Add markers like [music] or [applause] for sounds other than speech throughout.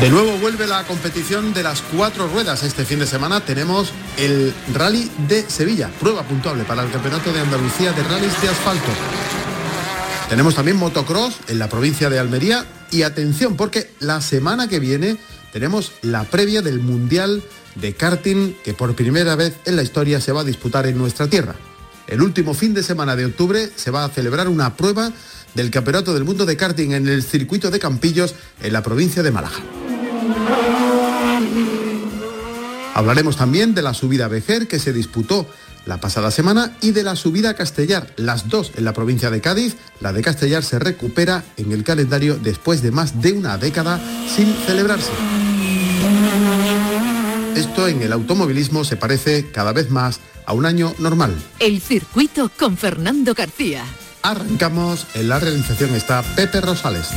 De nuevo vuelve la competición de las cuatro ruedas. Este fin de semana tenemos el Rally de Sevilla, prueba puntuable para el Campeonato de Andalucía de Rallys de Asfalto. Tenemos también motocross en la provincia de Almería y atención porque la semana que viene tenemos la previa del Mundial de Karting que por primera vez en la historia se va a disputar en nuestra tierra. El último fin de semana de octubre se va a celebrar una prueba del Campeonato del Mundo de Karting en el circuito de Campillos en la provincia de Málaga. Hablaremos también de la subida Vejer que se disputó la pasada semana y de la subida a Castellar, las dos en la provincia de Cádiz. La de Castellar se recupera en el calendario después de más de una década sin celebrarse. Esto en el automovilismo se parece cada vez más a un año normal. El circuito con Fernando García. Arrancamos, en la realización está Pepe Rosales.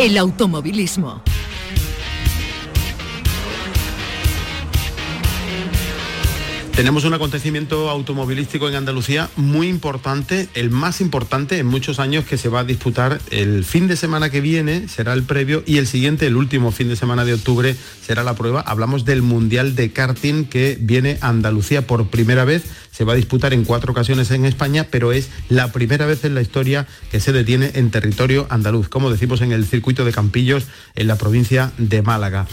El automovilismo. Tenemos un acontecimiento automovilístico en Andalucía muy importante, el más importante en muchos años que se va a disputar el fin de semana que viene, será el previo, y el siguiente, el último fin de semana de octubre, será la prueba. Hablamos del Mundial de Karting que viene a Andalucía por primera vez. Se va a disputar en cuatro ocasiones en España, pero es la primera vez en la historia que se detiene en territorio andaluz, como decimos en el circuito de Campillos, en la provincia de Málaga.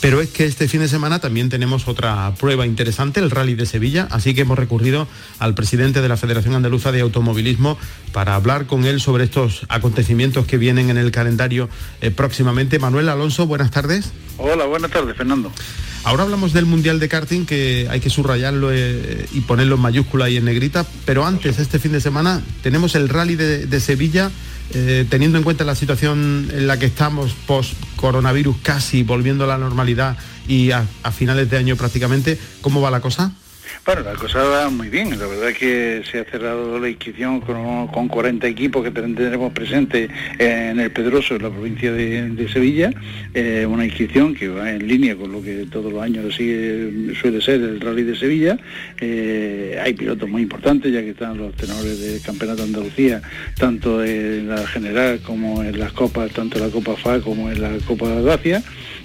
Pero es que este fin de semana también tenemos otra prueba interesante, el Rally de Sevilla, así que hemos recurrido al presidente de la Federación Andaluza de Automovilismo para hablar con él sobre estos acontecimientos que vienen en el calendario eh, próximamente. Manuel Alonso, buenas tardes. Hola, buenas tardes, Fernando. Ahora hablamos del Mundial de Karting, que hay que subrayarlo eh, y ponerlo en mayúscula y en negrita, pero antes, este fin de semana, tenemos el Rally de Sevilla eh, teniendo en cuenta la situación en la que estamos post-coronavirus casi volviendo a la normalidad y a finales de año prácticamente, ¿cómo va la cosa? Bueno, la cosa va muy bien. La verdad es que se ha cerrado la inscripción con, 40 equipos que tendremos presentes en el Pedroso, en la provincia de, Sevilla. Eh, una inscripción que va en línea con lo que todos los años suele ser el Rally de Sevilla. Eh, hay pilotos muy importantes, ya que están los tenores del Campeonato de Andalucía, tanto en la general como en las copas, tanto en la Copa FA como en la Copa Dacia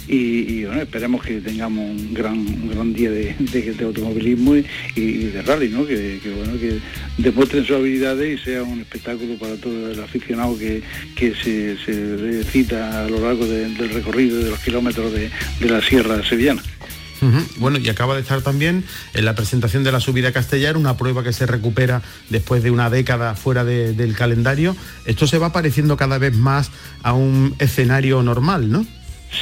y, bueno, esperemos que tengamos un gran, gran día de, automovilismo y, de rally, ¿no? Que, bueno, que demuestren sus habilidades y sea un espectáculo para todo el aficionado que, se, cita a lo largo del recorrido de los kilómetros de, la Sierra Sevillana. Bueno, y acaba de estar también en la presentación de la subida a Castellar, una prueba que se recupera después de una década fuera del calendario. Esto se va pareciendo cada vez más a un escenario normal, ¿no?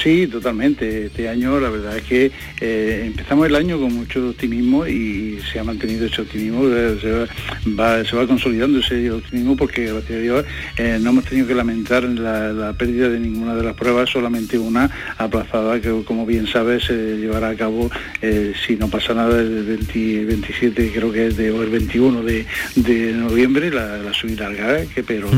Sí, totalmente. Este año la verdad es que eh, empezamos el año con mucho optimismo y se ha mantenido ese optimismo, eh, se va, consolidando ese optimismo porque gracias a Dios eh, no hemos tenido que lamentar la, pérdida de ninguna de las pruebas, solamente una aplazada que como bien sabes se llevará a cabo si no pasa nada el 27 creo que es de, o el 21 de, noviembre la, subida larga, que pero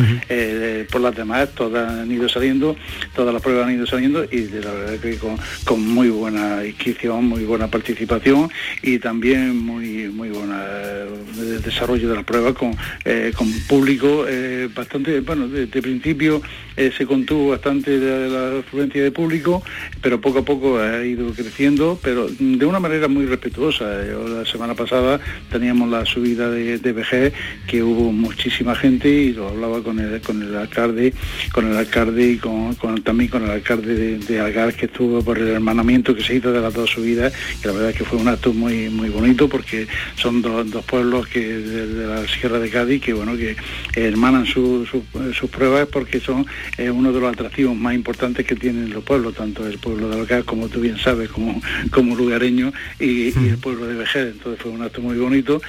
por las demás todas han ido saliendo, todas las pruebas han ido saliendo y de la verdad que con, muy buena inscripción, muy buena participación y también muy muy buena eh, desarrollo de la prueba con, eh, con público eh, bastante, bueno, de, principio se contuvo bastante la, afluencia de público, pero poco a poco ha ido creciendo, pero de una manera muy respetuosa. la semana pasada teníamos la subida de, de VG, que hubo muchísima gente y lo hablaba con el, con el alcalde, con el alcalde y con, también con el alcalde de de Algar que estuvo por el hermanamiento que se hizo de las dos subidas, que la verdad es que fue un acto muy muy bonito porque son dos, pueblos que de, la Sierra de Cádiz que bueno que hermanan sus pruebas porque son uno de los atractivos más importantes que tienen los pueblos, tanto el pueblo de Algar como tú bien sabes, como, como lugareño y, el pueblo de Vejer. Entonces fue un acto muy bonito,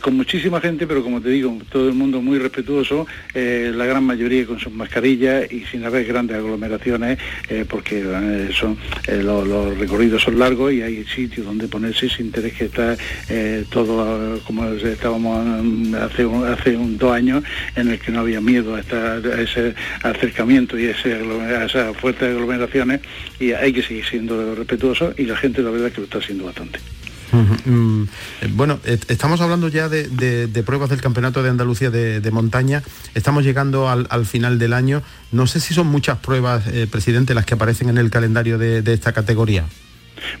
con muchísima gente, pero como te digo, todo el mundo muy respetuoso, la gran mayoría con sus mascarillas y sin haber grandes aglomeraciones, porque son los, recorridos son largos y hay sitios donde ponerse sin tener que estar todo como estábamos hace, hace un, dos años en el que no había miedo a, ese acercamiento y ese, a esas fuertes aglomeraciones y hay que seguir siendo respetuoso y la gente la verdad que lo está haciendo bastante. Mm, bueno, estamos hablando ya de, pruebas del Campeonato de Andalucía de, montaña. Estamos llegando al, final del año. No sé si son muchas pruebas, eh, presidente, las que aparecen en el calendario de esta categoría.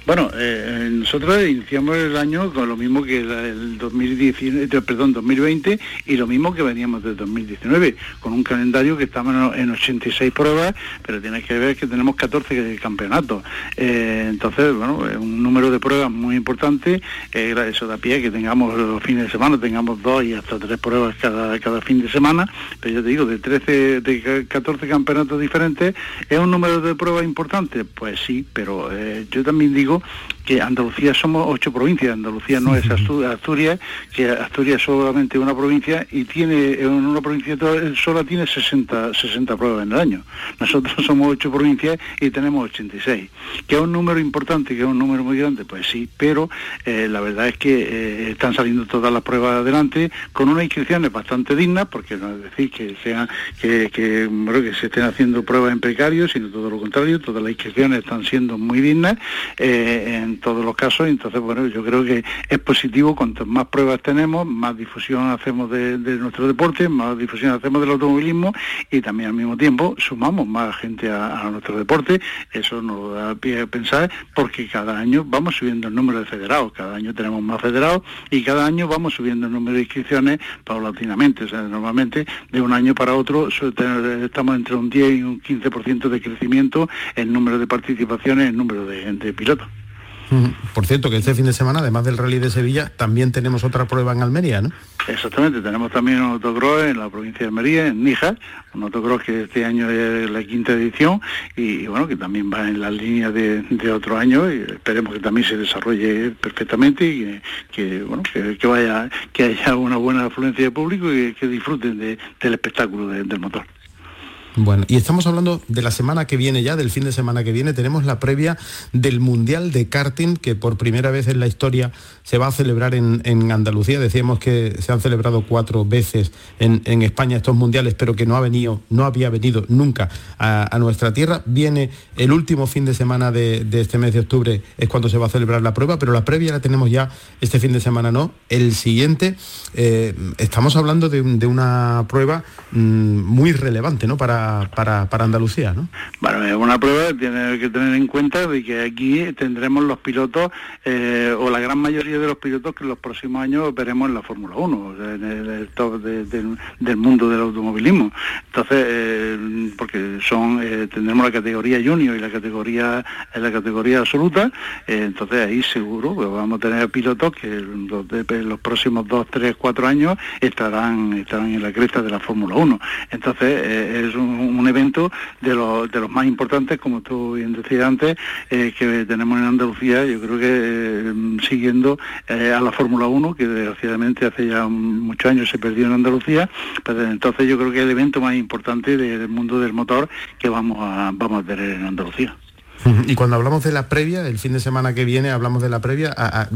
Bueno, eh, nosotros iniciamos el año con lo mismo que el 2019, eh, perdón, 2020 y lo mismo que veníamos del 2019, con un calendario que estamos en 86 pruebas, pero tienes que ver que tenemos 14 campeonatos. Eh, entonces, bueno, es un número de pruebas muy importante, eso da pie que tengamos los fines de semana, tengamos dos y hasta tres pruebas cada, cada fin de semana, pero yo te digo, de 13, de 14 campeonatos diferentes, ¿es un número de pruebas importante? Pues sí, pero yo también digo que Andalucía somos ocho provincias, Andalucía no es Asturias, que Asturias es solamente una provincia y tiene en una provincia sola tiene 60, 60 pruebas en el año. Nosotros [laughs] somos ocho provincias y tenemos 86. Que es un número importante, que es un número muy grande, pues sí, pero eh, la verdad es que eh, están saliendo todas las pruebas adelante con unas inscripciones bastante dignas, porque no es decir que sean que, que, que se estén haciendo pruebas en precarios, sino todo lo contrario, todas las inscripciones están siendo muy dignas eh, en todos los casos. Entonces, bueno, yo creo que es positivo cuanto más pruebas tenemos, más difusión hacemos de, nuestro deporte, más difusión hacemos del automovilismo y también al mismo tiempo sumamos más gente a, nuestro deporte. Eso nos da pie a pensar porque cada año vamos subiendo el número de federados, cada año tenemos más federados y cada año vamos subiendo el número de inscripciones paulatinamente. O sea, normalmente de un año para otro estamos entre un 10 y un 15% de crecimiento en número de participaciones, en número de, de por cierto, que este fin de semana, además del rally de Sevilla, también tenemos otra prueba en Almería, ¿no? Exactamente, tenemos también un autocross en la provincia de Almería, en Níjar, un autocross que este año es la quinta edición y, bueno, que también va en la línea de, otro año y esperemos que también se desarrolle perfectamente y que, bueno, que, vaya, que haya una buena afluencia de público y que disfruten del espectáculo del motor. Bueno, y estamos hablando de la semana que viene ya, del fin de semana que viene, tenemos la previa del Mundial de Karting, que por primera vez en la historia se va a celebrar en, Andalucía. Decíamos que se han celebrado cuatro veces en, España estos mundiales, pero que no ha venido, no había venido nunca a, nuestra tierra. Viene el último fin de semana de, este mes de octubre, es cuando se va a celebrar la prueba, pero la previa la tenemos ya este fin de semana, ¿no? El siguiente, eh, estamos hablando de, una prueba mm, muy relevante, ¿no? Para para, Andalucía, ¿no? Bueno, es una prueba que tiene que tener en cuenta de que aquí tendremos los pilotos, eh, o la gran mayoría de los pilotos que en los próximos años veremos en la Fórmula 1, en el top del mundo del automovilismo. Entonces, eh, porque son, eh, tendremos la categoría junior y la categoría, en la categoría absoluta, entonces ahí seguro vamos a tener pilotos que en los, próximos dos, tres, cuatro años estarán, estarán en la cresta de la Fórmula 1. Entonces, es un un evento de los, de los más importantes, como tú bien decías antes, eh, que tenemos en Andalucía, yo creo que eh, siguiendo eh, a la Fórmula 1, que desgraciadamente hace ya muchos años se perdió en Andalucía, pero entonces yo creo que es el evento más importante del mundo del motor que vamos a, vamos a tener en Andalucía. [laughs] Y cuando hablamos de la previa, el fin de semana que viene hablamos de la previa, ¿a,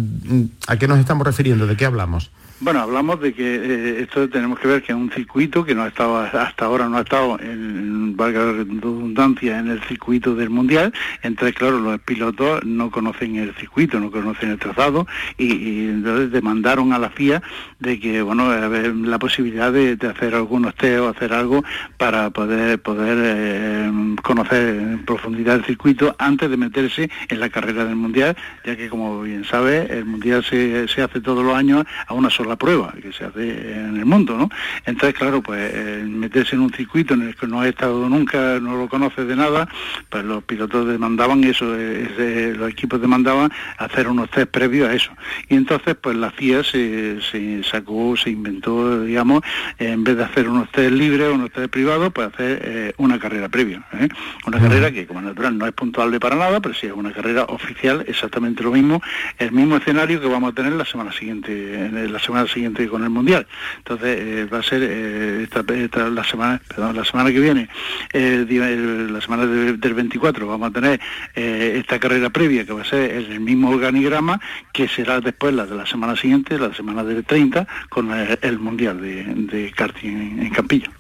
a qué nos estamos refiriendo? ¿De qué hablamos? Bueno, hablamos de que eh, esto tenemos que ver que es un circuito que no ha estado hasta ahora no ha estado en valga redundancia en el circuito del mundial. Entonces, claro, los pilotos no conocen el circuito, no conocen el trazado y, entonces demandaron a la FIA de que bueno la posibilidad de, hacer algunos test o hacer algo para poder poder eh, conocer en profundidad el circuito antes de meterse en la carrera del mundial, ya que como bien sabe el mundial se, se hace todos los años a una sola la prueba que se hace en el mundo, ¿no? Entonces, claro, pues meterse en un circuito en el que no ha estado nunca, no lo conoces de nada, pues los pilotos demandaban eso, los equipos demandaban hacer unos test previos a eso. Y entonces, pues la FIA se, sacó, se inventó, digamos, en vez de hacer unos test libres, unos test privados, pues hacer eh, una carrera previa. ¿eh? Una carrera que, como natural, no es puntuable para nada, pero sí es una carrera oficial, exactamente lo mismo, el mismo escenario que vamos a tener la semana siguiente, la semana siguiente con el Mundial. Entonces, eh, va a ser esta, la semana, perdón, la semana que viene, la semana del 24, vamos a tener esta carrera previa que va a ser el mismo organigrama que será después la de la semana siguiente, la semana del 30, con el, Mundial de, karting en Campillo.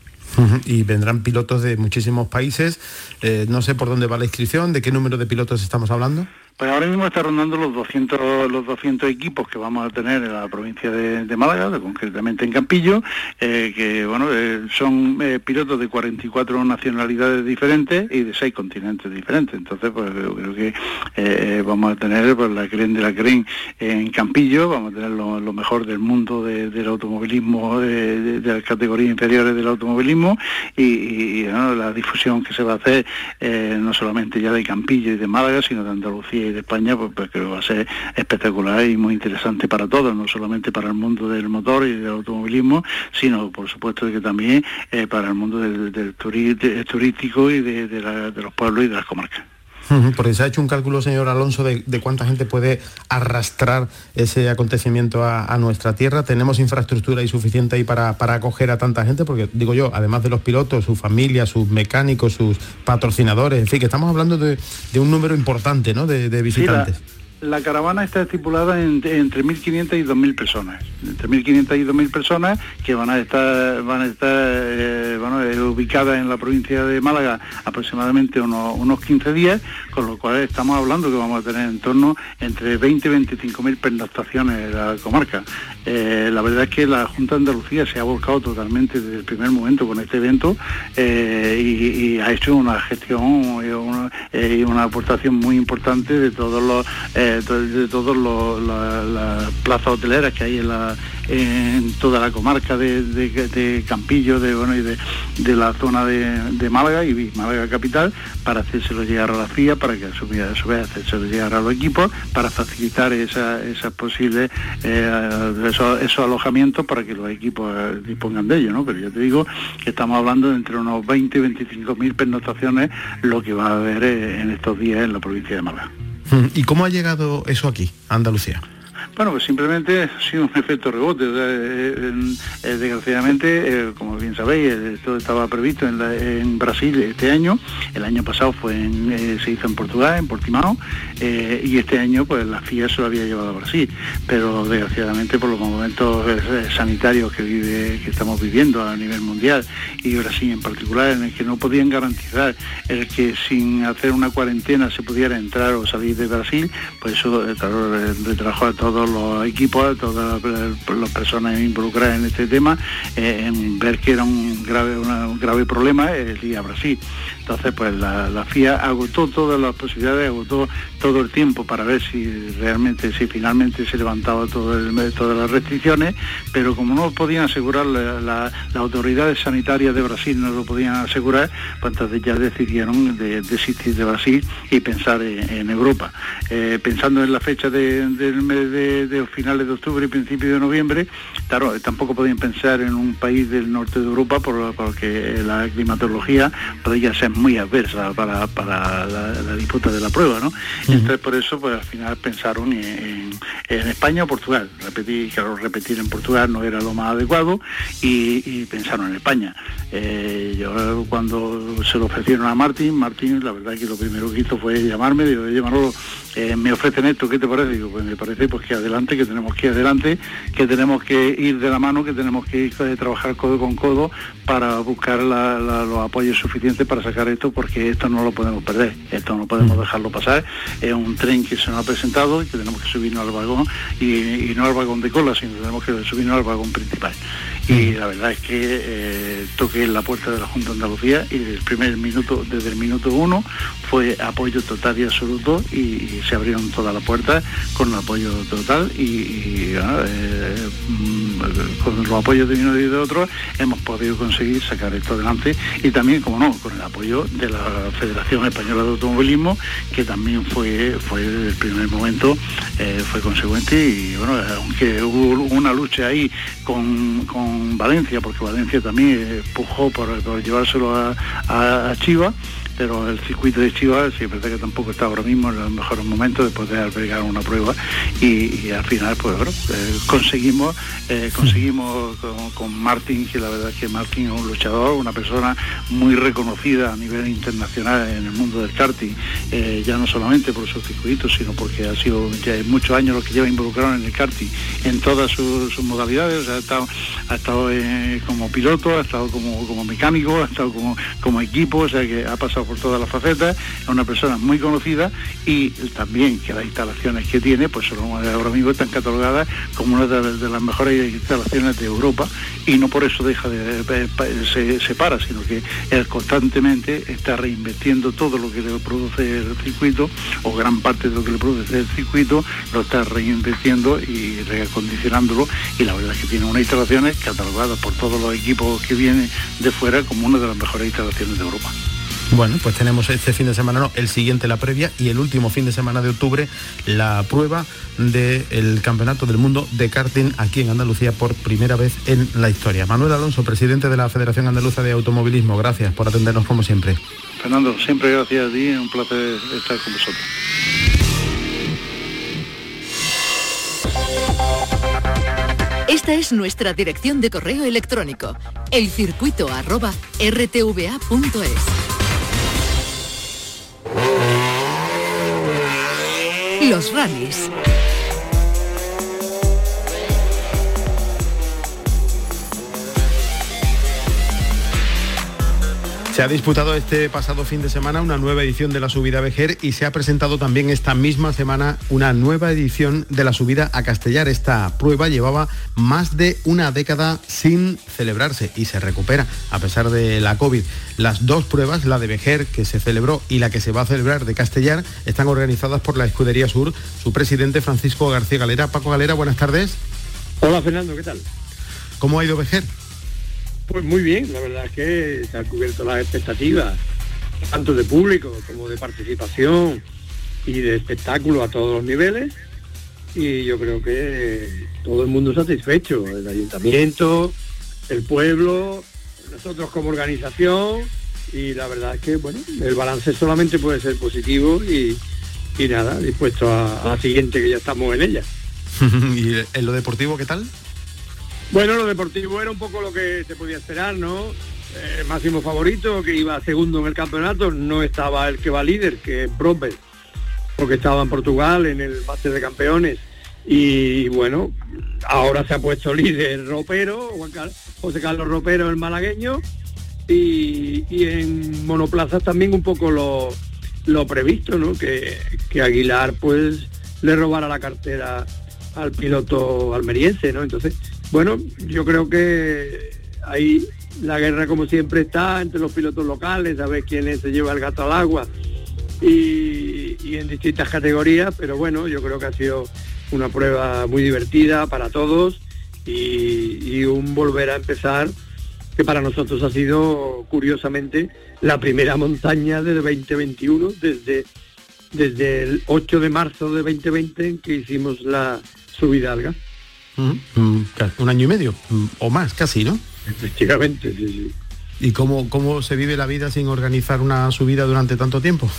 Y vendrán pilotos de muchísimos países. Eh, no sé por dónde va la inscripción, de qué número de pilotos estamos hablando. Pues ahora mismo está rondando los 200, los 200 equipos que vamos a tener en la provincia de, Málaga, concretamente en Campillo, eh, que bueno, eh, son eh, pilotos de 44 nacionalidades diferentes y de 6 continentes diferentes. Entonces, pues creo que vamos a tener pues, la CREN de la CREN en Campillo, vamos a tener lo, mejor del mundo del automovilismo, de, las categorías inferiores del automovilismo y, la difusión que se va a hacer no solamente ya de Campillo y de Málaga, sino de Andalucía de España, pues, pues, creo que va a ser espectacular y muy interesante para todos, no solamente para el mundo del motor y del automovilismo, sino por supuesto que también eh, para el mundo del, turístico y de los pueblos y de las comarcas. Porque se ha hecho un cálculo, señor Alonso, de, cuánta gente puede arrastrar ese acontecimiento a, nuestra tierra. ¿Tenemos infraestructura y suficiente ahí para, acoger a tanta gente? Porque digo yo, además de los pilotos, su familia, sus mecánicos, sus patrocinadores, en fin, que estamos hablando de, un número importante ¿no? de, visitantes la caravana está estipulada entre 1.500 y 2.000 personas, entre 1.500 y 2.000 personas que van a estar, van a estar eh, eh, ubicadas en la provincia de Málaga aproximadamente unos, 15 días, con lo cual estamos hablando que vamos a tener en torno entre 20 y 25.000 pernoctaciones en la comarca. Eh, la verdad es que la Junta de Andalucía se ha volcado totalmente desde el primer momento con este evento y, ha hecho una gestión y una, aportación muy importante de todos los de, todas las plazas hoteleras que hay en, toda la comarca de, Campillo de, bueno, y de, la zona de, Málaga y Málaga capital para hacérselo llegar a la FIA, para que a su vez, a hacérselo llegar a los equipos, para facilitar esas posibles eh, esos, alojamientos para que los equipos eh, dispongan de ellos, ¿no? Pero yo te digo que estamos hablando de entre unos 20 y 25 mil pernoctaciones lo que va a haber eh, en estos días en la provincia de Málaga. ¿Y cómo ha llegado eso aquí, Andalucía? Bueno, pues simplemente ha sido un efecto rebote. Eh, desgraciadamente, eh, como bien sabéis, esto estaba previsto en, Brasil este año. El año pasado fue eh, se hizo en Portugal, en Portimao, y este año pues la FIA se lo había llevado a Brasil. Pero desgraciadamente por los momentos sanitarios que vive, que estamos viviendo a nivel mundial y Brasil en particular, en el que no podían garantizar el que sin hacer una cuarentena se pudiera entrar o salir de Brasil, pues eso claro, retrabajó a todos los equipos, todas las personas involucradas en este tema, eh, en ver que era un grave, un grave problema el ir a Brasil. Entonces, pues la, FIA agotó todas las posibilidades, agotó todo el tiempo para ver si realmente, si finalmente se levantaba todo el, todas las restricciones, pero como no podían asegurar las autoridades sanitarias de Brasil, no lo podían asegurar, pues entonces ya decidieron de, desistir de Brasil y pensar en, Europa. Eh, pensando en la fecha del mes de, finales de octubre y principios de noviembre, claro, tampoco podían pensar en un país del norte de Europa porque la climatología podía ser muy adversa para, la, disputa de la prueba, ¿no? Entonces por eso pues al final pensaron en, España o Portugal. Repetir, claro, repetir en Portugal no era lo más adecuado y, pensaron en España. Eh, yo cuando se lo ofrecieron a Martín, Martín la verdad que lo primero que hizo fue llamarme, digo, oye Manolo, eh, me ofrecen esto, ¿qué te parece? Digo, pues me parece pues que adelante, que tenemos que ir adelante, que tenemos que ir de la mano, que tenemos que ir eh, trabajar codo con codo para buscar los apoyos suficientes para sacar esto, porque esto no lo podemos perder, esto no podemos mm. dejarlo pasar. Es un tren que se nos ha presentado y que tenemos que subirnos al vagón y, no al vagón de cola, sino que tenemos que subirnos al vagón principal. Y la verdad es que eh, toqué en la puerta de la Junta de Andalucía y desde el primer minuto, desde el minuto uno fue apoyo total y absoluto y, se abrieron todas las puertas con el apoyo total y, eh, mm, con los apoyos de uno y de otro hemos podido conseguir sacar esto adelante y también, como no, con el apoyo de la Federación Española de Automovilismo que también fue, fue desde el primer momento eh, fue consecuente y bueno, aunque hubo una lucha ahí con, Valencia, porque Valencia también empujó por, llevárselo a, a Chivas, pero el circuito de Chivas sí es verdad que tampoco está ahora mismo en los mejores momentos de poder albergar una prueba y, al final pues bueno, eh, conseguimos eh, conseguimos con, Martín que la verdad es que Martín es un luchador una persona muy reconocida a nivel internacional en el mundo del karting eh, ya no solamente por su circuito sino porque ha sido ya muchos años lo que lleva involucrado en el karting en todas sus, modalidades ha estado, ha estado como piloto ha estado como, como mecánico ha estado como, como equipo o sea que ha pasado por todas las facetas, es una persona muy conocida y también que las instalaciones que tiene, pues ahora mismo están catalogadas como una de, las mejores instalaciones de Europa y no por eso deja de, se, se, para, sino que él constantemente está reinvirtiendo todo lo que le produce el circuito o gran parte de lo que le produce el circuito, lo está reinvirtiendo y reacondicionándolo y la verdad es que tiene unas instalaciones catalogadas por todos los equipos que vienen de fuera como una de las mejores instalaciones de Europa. Bueno, pues tenemos este fin de semana, no, el siguiente la previa y el último fin de semana de octubre la prueba del Campeonato del Mundo de karting aquí en Andalucía por primera vez en la historia. Manuel Alonso, presidente de la Federación Andaluza de Automovilismo, gracias por atendernos como siempre. Fernando, siempre gracias a ti, es un placer estar con vosotros. Esta es nuestra dirección de correo electrónico, elcircuito.rtva.es. Los rallies. Se ha disputado este pasado fin de semana una nueva edición de la subida Vejer y se ha presentado también esta misma semana una nueva edición de la subida a Castellar. Esta prueba llevaba más de una década sin celebrarse y se recupera a pesar de la COVID. Las dos pruebas, la de Vejer que se celebró y la que se va a celebrar de Castellar, están organizadas por la Escudería Sur. Su presidente Francisco García Galera. Paco Galera, buenas tardes. Hola Fernando, ¿qué tal? ¿Cómo ha ido Vejer? Pues muy bien, la verdad es que se han cubierto las expectativas, tanto de público como de participación y de espectáculo a todos los niveles. Y yo creo que todo el mundo satisfecho, el ayuntamiento, el pueblo, nosotros como organización y la verdad es que bueno, el balance solamente puede ser positivo y, nada, dispuesto a la siguiente que ya estamos en ella. [laughs] ¿Y en lo deportivo qué tal? Bueno, lo deportivo era un poco lo que se podía esperar, ¿no? Eh, máximo favorito, que iba segundo en el campeonato, no estaba el que va líder, que es Bromberg, porque estaba en Portugal en el máster de campeones. Y bueno, ahora se ha puesto [laughs] líder Ropero, José Carlos Ropero, el malagueño, y, en monoplazas también un poco lo, lo previsto, ¿no? Que, que Aguilar pues le robara la cartera al piloto almeriense, ¿no? Entonces, bueno, yo creo que ahí la guerra como siempre está entre los pilotos locales, a ver quién se lleva el gato al agua y, en distintas categorías, pero bueno, yo creo que ha sido una prueba muy divertida para todos y, un volver a empezar que para nosotros ha sido curiosamente la primera montaña de 2021 desde, desde el 8 de marzo de 2020 en que hicimos la subida al gas. Mm, un año y medio mm, o más casi, ¿no? Efectivamente, sí, ¿Y cómo, cómo se vive la vida sin organizar una subida durante tanto tiempo?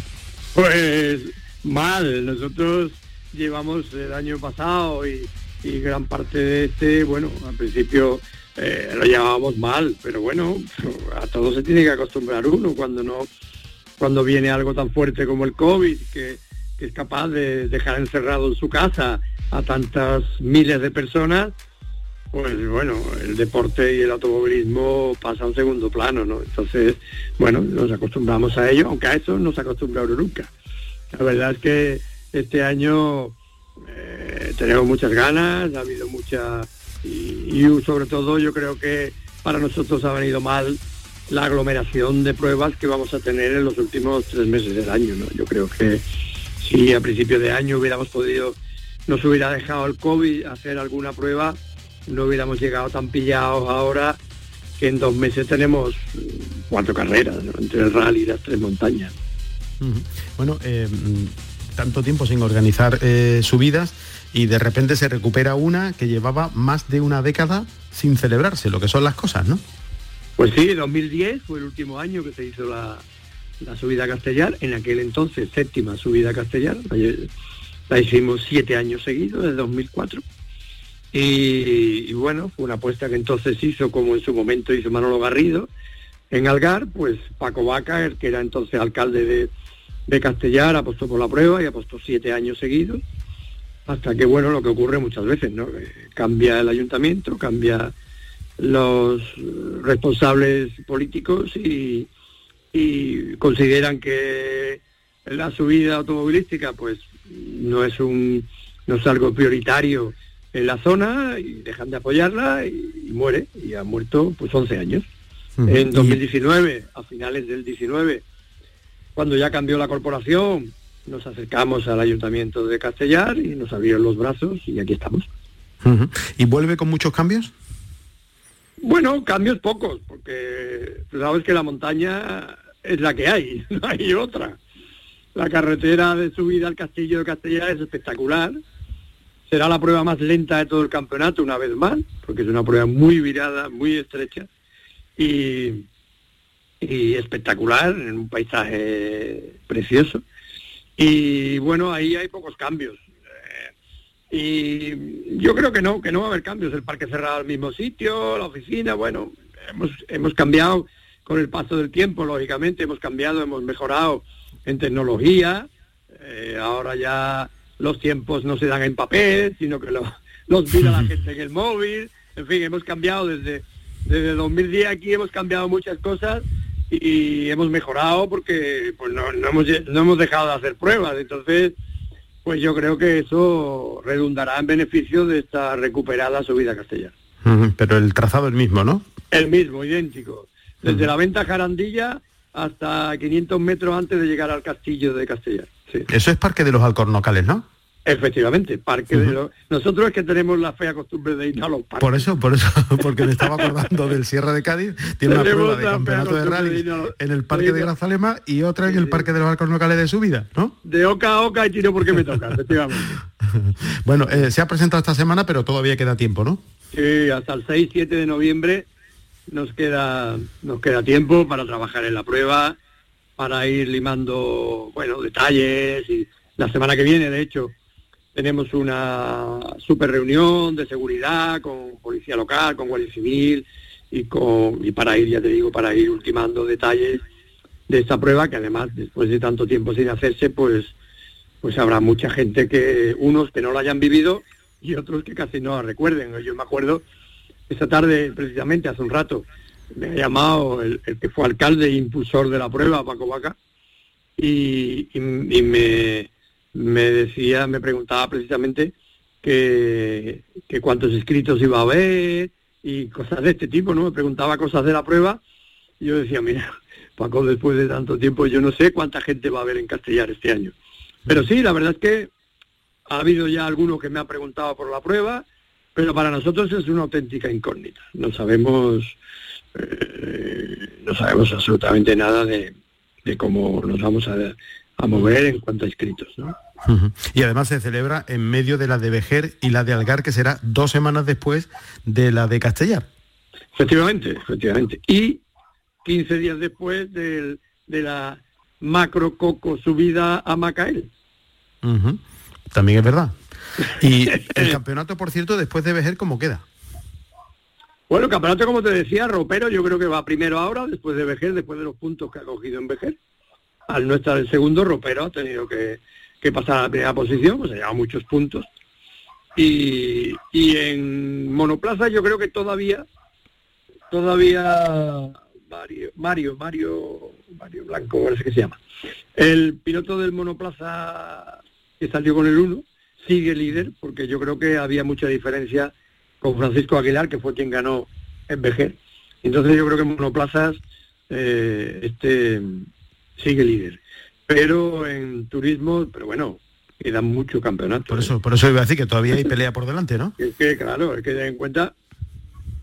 [laughs] pues mal, nosotros llevamos el año pasado y, gran parte de este, bueno, al principio eh, lo llevábamos mal, pero bueno, a todo se tiene que acostumbrar uno cuando no, cuando viene algo tan fuerte como el COVID, que, que es capaz de dejar encerrado en su casa a tantas miles de personas, pues bueno, el deporte y el automovilismo pasa a un segundo plano, ¿no? Entonces, bueno, nos acostumbramos a ello, aunque a eso no se acostumbra nunca. La verdad es que este año eh, tenemos muchas ganas, ha habido mucha y, sobre todo yo creo que para nosotros ha venido mal la aglomeración de pruebas que vamos a tener en los últimos tres meses del año. ¿no? Yo creo que si a principio de año hubiéramos podido, nos hubiera dejado el COVID hacer alguna prueba, no hubiéramos llegado tan pillados ahora que en dos meses tenemos cuatro carreras, entre el rally y las tres montañas. Bueno, eh, tanto tiempo sin organizar eh, subidas y de repente se recupera una que llevaba más de una década sin celebrarse, lo que son las cosas, ¿no? Pues sí, 2010 fue el último año que se hizo la, subida castellar, en aquel entonces séptima subida castellar, la hicimos siete años seguidos, desde 2004. Y, y, bueno, fue una apuesta que entonces hizo, como en su momento hizo Manolo Garrido, en Algar, pues Paco Vaca, el que era entonces alcalde de, de Castellar, apostó por la prueba y apostó siete años seguidos hasta que, bueno, lo que ocurre muchas veces, ¿no? Cambia el ayuntamiento, cambia los responsables políticos y, consideran que la subida automovilística pues no es un no es algo prioritario en la zona y dejan de apoyarla y, muere y ha muerto pues 11 años. En 2019, a finales del 19, cuando ya cambió la corporación, nos acercamos al ayuntamiento de Castellar y nos abrieron los brazos y aquí estamos. ¿Y vuelve con muchos cambios? Bueno, cambios pocos, porque sabes que la montaña es la que hay, [laughs] no hay otra. La carretera de subida al castillo de Castellar es espectacular. Será la prueba más lenta de todo el campeonato una vez más, porque es una prueba muy virada, muy estrecha y, y espectacular, en un paisaje precioso. Y bueno, ahí hay pocos cambios. Eh, y yo creo que no, que no va a haber cambios. El parque cerrado al mismo sitio, la oficina, bueno, hemos, hemos cambiado con el paso del tiempo, lógicamente, hemos cambiado, hemos mejorado en tecnología. Eh, ahora ya los tiempos no se dan en papel, [laughs] sino que los, los mira la gente en el [laughs] móvil. En fin, hemos cambiado desde, desde 2010 aquí, hemos cambiado muchas cosas y hemos mejorado porque pues no, hemos, no hemos dejado de hacer pruebas. Entonces, pues yo creo que eso redundará en beneficio de esta recuperada subida castellana. Pero el trazado es el mismo, ¿no? El mismo, idéntico. Desde la venta Jarandilla hasta 500 metros antes de llegar al castillo de Castellar. Eso es Parque de los Alcornocales, ¿no? Efectivamente, parque de nosotros es que tenemos la fea costumbre de ir a los parques. Por eso, por eso, [laughs] porque me estaba acordando del Sierra de Cádiz, tiene una prueba de campeonato de rally en el parque de Grazalema y otra en el parque de los arcos locales de subida, ¿no? De oca a oca y tiro porque me toca, [laughs] efectivamente. bueno, eh, se ha presentado esta semana, pero todavía queda tiempo, ¿no? Sí, hasta el 6-7 de noviembre nos queda, nos queda tiempo para trabajar en la prueba, para ir limando, bueno, detalles y la semana que viene, de hecho, tenemos una super reunión de seguridad con policía local, con guardia civil y con y para ir, ya te digo, para ir ultimando detalles de esta prueba que además después de tanto tiempo sin hacerse, pues pues habrá mucha gente que unos que no la hayan vivido y otros que casi no la recuerden. Yo me acuerdo esta tarde precisamente hace un rato me ha llamado el, que fue alcalde e impulsor de la prueba, Paco Vaca, y me me decía, me preguntaba precisamente que, cuántos inscritos iba a haber y cosas de este tipo, ¿no? Me preguntaba cosas de la prueba yo decía, mira, Paco, después de tanto tiempo yo no sé cuánta gente va a haber en Castellar este año. Pero sí, la verdad es que ha habido ya alguno que me ha preguntado por la prueba, pero para nosotros es una auténtica incógnita. No sabemos, eh, no sabemos absolutamente nada de, de cómo nos vamos a, a mover en cuanto a inscritos. ¿no? Y además se celebra en medio de la de Vejer y la de Algar, que será dos semanas después de la de Castellar. Efectivamente, efectivamente. Y 15 días después de la macro coco subida a Macael. También es verdad. Y [laughs] el campeonato, por cierto, después de Vejer, ¿cómo queda? Bueno, el campeonato, como te decía, ropero, yo creo que va primero ahora, después de Vejer, después de los puntos que ha cogido en Vejer al no estar el segundo, Ropero ha tenido que, pasar a la primera posición, pues ha llevado muchos puntos. Y, en monoplaza yo creo que todavía, todavía Mario, Mario, Mario, Mario Blanco, parece que se llama. El piloto del monoplaza que salió con el 1 sigue líder, porque yo creo que había mucha diferencia con Francisco Aguilar, que fue quien ganó en Vejer. Entonces yo creo que en monoplazas eh, este sigue líder. Pero en turismo, pero bueno, queda mucho campeonato. Por eso, por eso iba a decir que todavía hay pelea por delante, ¿no? Es que, claro, hay que tener en cuenta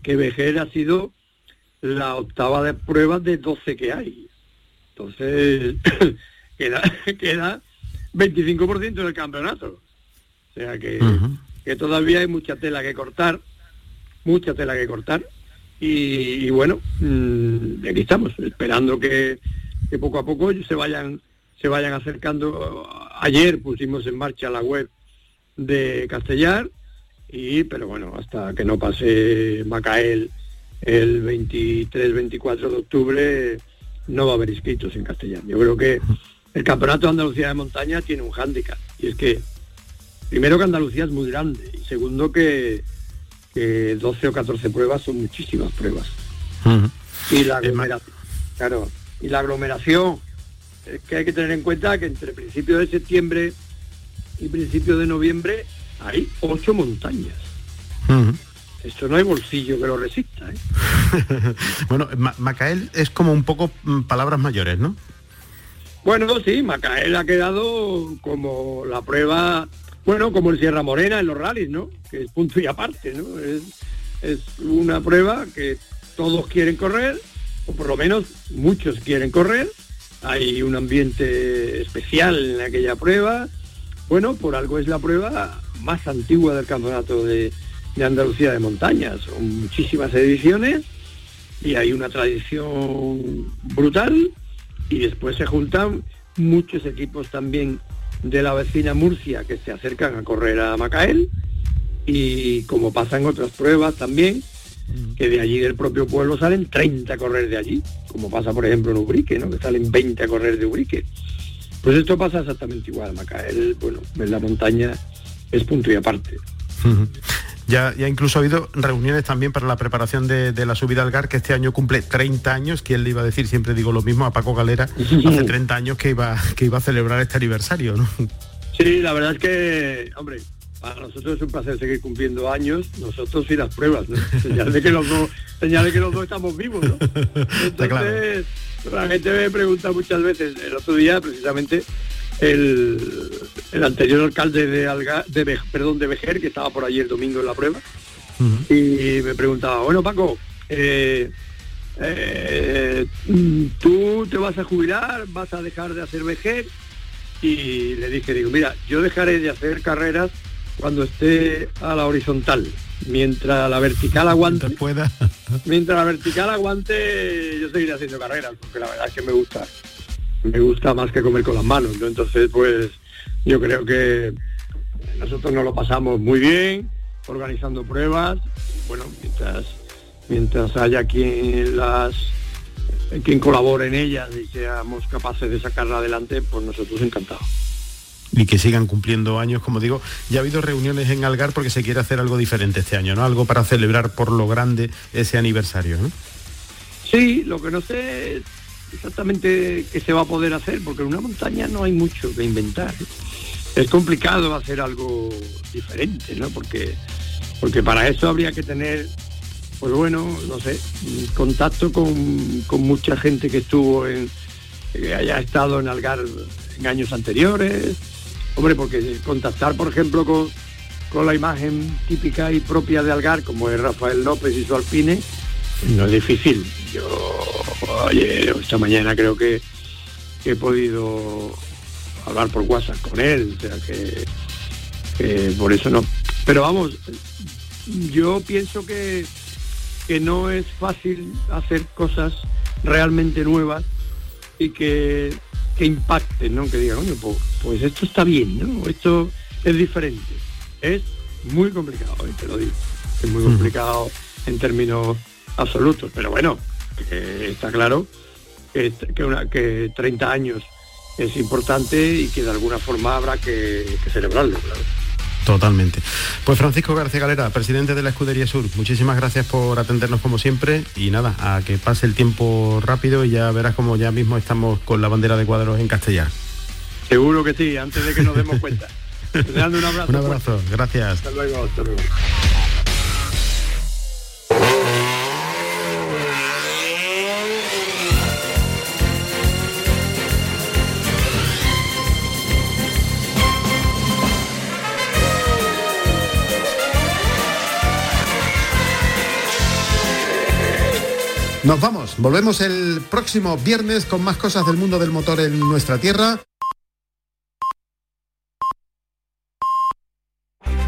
que Vejer ha sido la octava de pruebas de 12 que hay. Entonces, [clears throat] queda, queda 25% del campeonato. O sea que, que todavía hay mucha tela que cortar, mucha tela que cortar. Y, bueno, mm, aquí estamos, esperando que, que poco a poco se vayan se vayan acercando. Ayer pusimos en marcha la web de Castellar, y, pero bueno, hasta que no pase Macael el 23-24 de octubre, no va a haber inscritos en Castellar. Yo creo que el Campeonato de Andalucía de Montaña tiene un hándicap, y es que, primero que Andalucía es muy grande, y segundo que, 12 o 14 pruebas son muchísimas pruebas. Y la aglomeración, claro, y la aglomeración es que hay que tener en cuenta que entre principios de septiembre y principios de noviembre hay ocho montañas. Esto no hay bolsillo que lo resista. ¿eh? [laughs] bueno, Macael es como un poco mm, palabras mayores, ¿no? Bueno, sí, Macael ha quedado como la prueba, bueno, como el Sierra Morena en los rallies, ¿no? Que es punto y aparte, ¿no? Es, es una prueba que todos quieren correr, o por lo menos muchos quieren correr, hay un ambiente especial en aquella prueba. Bueno, por algo es la prueba más antigua del campeonato de, Andalucía de montañas. Son muchísimas ediciones y hay una tradición brutal y después se juntan muchos equipos también de la vecina Murcia que se acercan a correr a Macael y como pasa en otras pruebas también, que de allí del propio pueblo salen 30 a correr de allí, como pasa por ejemplo en Ubrique, ¿no? que salen 20 a correr de Ubrique. Pues esto pasa exactamente igual, Macael, bueno, en la montaña es punto y aparte. Ya, ya, incluso ha habido reuniones también para la preparación de, la subida al GAR, que este año cumple 30 años, que él le iba a decir, siempre digo lo mismo, a Paco Galera, hace 30 años que iba, que iba a celebrar este aniversario, ¿no? Sí, la verdad es que, hombre, para nosotros es un placer seguir cumpliendo años, nosotros y las pruebas, ¿no? [laughs] señal de que los dos, señal de que los dos estamos vivos, ¿no? Entonces, la gente me pregunta muchas veces, el otro día precisamente el, el anterior alcalde de Alga, de perdón, de Vejer, que estaba por allí el domingo en la prueba, y me preguntaba, bueno Paco, eh, eh, tú te vas a jubilar, vas a dejar de hacer Vejer, y le dije, digo, mira, yo dejaré de hacer carreras cuando esté a la horizontal. Mientras la vertical aguante, pueda. mientras la vertical aguante, yo seguiré haciendo carreras, porque la verdad es que me gusta. Me gusta más que comer con las manos. Entonces, pues yo creo que nosotros nos lo pasamos muy bien, organizando pruebas. Bueno, mientras, mientras haya quien las quien colabore en ellas y seamos capaces de sacarla adelante, pues nosotros encantados y que sigan cumpliendo años, como digo, ya ha habido reuniones en Algar porque se quiere hacer algo diferente este año, ¿no? Algo para celebrar por lo grande ese aniversario, ¿no? Sí, lo que no sé es exactamente qué se va a poder hacer, porque en una montaña no hay mucho que inventar. Es complicado hacer algo diferente, ¿no? Porque, porque para eso habría que tener, pues bueno, no sé, contacto con, con mucha gente que estuvo en, que haya estado en Algar en años anteriores, Hombre, porque contactar, por ejemplo, con, con la imagen típica y propia de Algar, como es Rafael López y su alpine, no es difícil. Yo, oye, esta mañana creo que, he podido hablar por WhatsApp con él, o sea que, que, por eso no. Pero vamos, yo pienso que, que no es fácil hacer cosas realmente nuevas y que que impacte, ¿no? Que digan, coño, pues, pues, esto está bien, ¿no? Esto es diferente. Es muy complicado, ¿eh? te lo digo. Es muy complicado en términos absolutos. Pero bueno, está claro que, una, que 30 años es importante y que de alguna forma habrá que, celebrarlo, claro. Totalmente. Pues Francisco García Galera, presidente de la Escudería Sur, muchísimas gracias por atendernos como siempre y nada, a que pase el tiempo rápido y ya verás como ya mismo estamos con la bandera de cuadros en Castellar. Seguro que sí, antes de que nos demos cuenta. [laughs] un abrazo. un abrazo, gracias. Hasta luego, hasta luego. Nos vamos, volvemos el próximo viernes con más cosas del mundo del motor en nuestra tierra.